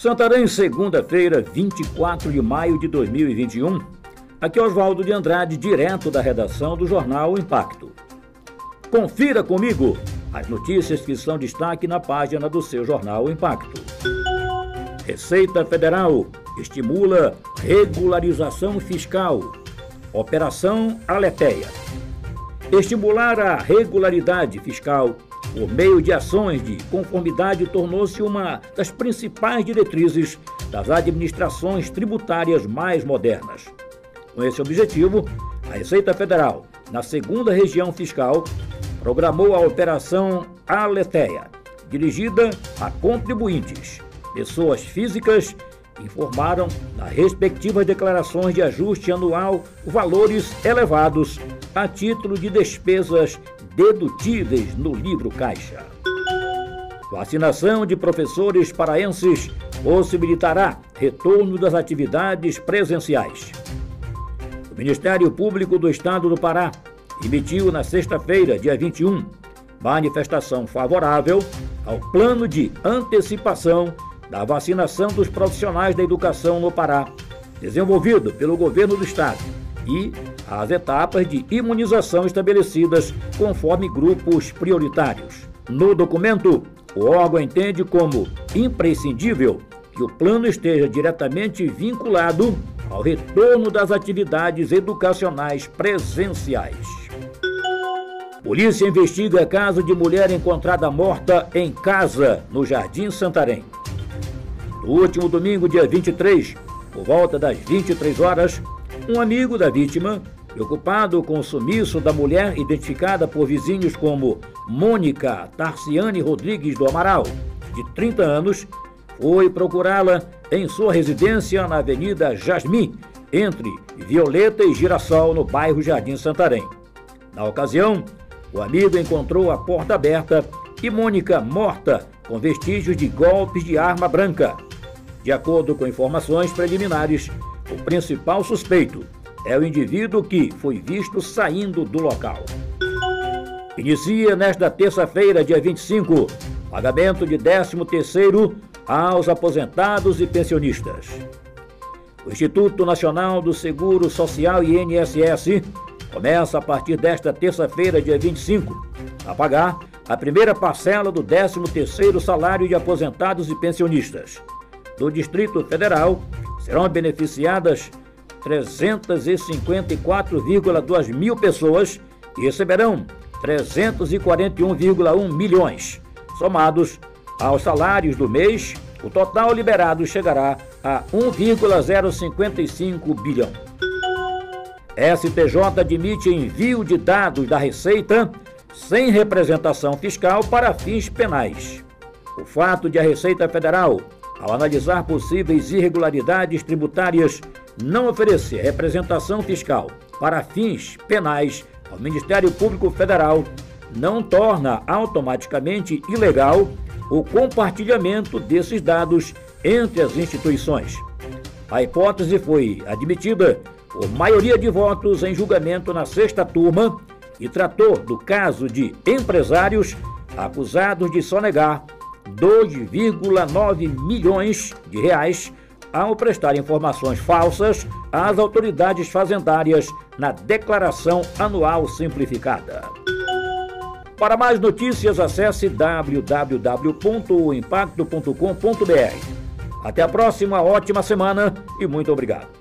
Santarém, segunda-feira, 24 de maio de 2021. Aqui é Oswaldo de Andrade, direto da redação do jornal Impacto. Confira comigo as notícias que são destaque na página do seu jornal Impacto. Receita Federal estimula regularização fiscal. Operação Aleteia. Estimular a regularidade fiscal por meio de ações de conformidade, tornou-se uma das principais diretrizes das administrações tributárias mais modernas. Com esse objetivo, a Receita Federal, na segunda região fiscal, programou a Operação Aleteia, dirigida a contribuintes, pessoas físicas informaram nas respectivas declarações de ajuste anual valores elevados a título de despesas dedutíveis no livro caixa. Vacinação de professores paraenses possibilitará retorno das atividades presenciais. O Ministério Público do Estado do Pará emitiu na sexta-feira, dia 21, manifestação favorável ao plano de antecipação da vacinação dos profissionais da educação no Pará, desenvolvido pelo governo do estado, e as etapas de imunização estabelecidas conforme grupos prioritários. No documento, o órgão entende como imprescindível que o plano esteja diretamente vinculado ao retorno das atividades educacionais presenciais. Polícia investiga caso de mulher encontrada morta em casa no Jardim Santarém. No último domingo, dia 23, por volta das 23 horas, um amigo da vítima, preocupado com o sumiço da mulher identificada por vizinhos como Mônica Tarciane Rodrigues do Amaral, de 30 anos, foi procurá-la em sua residência na Avenida Jasmim, entre Violeta e Girassol, no bairro Jardim Santarém. Na ocasião, o amigo encontrou a porta aberta e Mônica morta, com vestígios de golpes de arma branca. De acordo com informações preliminares, o principal suspeito é o indivíduo que foi visto saindo do local. Inicia nesta terça-feira, dia 25, pagamento de 13º aos aposentados e pensionistas. O Instituto Nacional do Seguro Social INSS começa a partir desta terça-feira, dia 25, a pagar a primeira parcela do 13º salário de aposentados e pensionistas do Distrito Federal serão beneficiadas 354,2 mil pessoas e receberão 341,1 milhões. Somados aos salários do mês, o total liberado chegará a 1,055 bilhão. STJ admite envio de dados da Receita sem representação fiscal para fins penais. O fato de a Receita Federal ao analisar possíveis irregularidades tributárias, não oferecer representação fiscal para fins penais ao Ministério Público Federal não torna automaticamente ilegal o compartilhamento desses dados entre as instituições. A hipótese foi admitida por maioria de votos em julgamento na sexta turma e tratou do caso de empresários acusados de sonegar 2,9 milhões de reais ao prestar informações falsas às autoridades fazendárias na declaração anual simplificada. Para mais notícias, acesse www.impacto.com.br. Até a próxima, ótima semana e muito obrigado.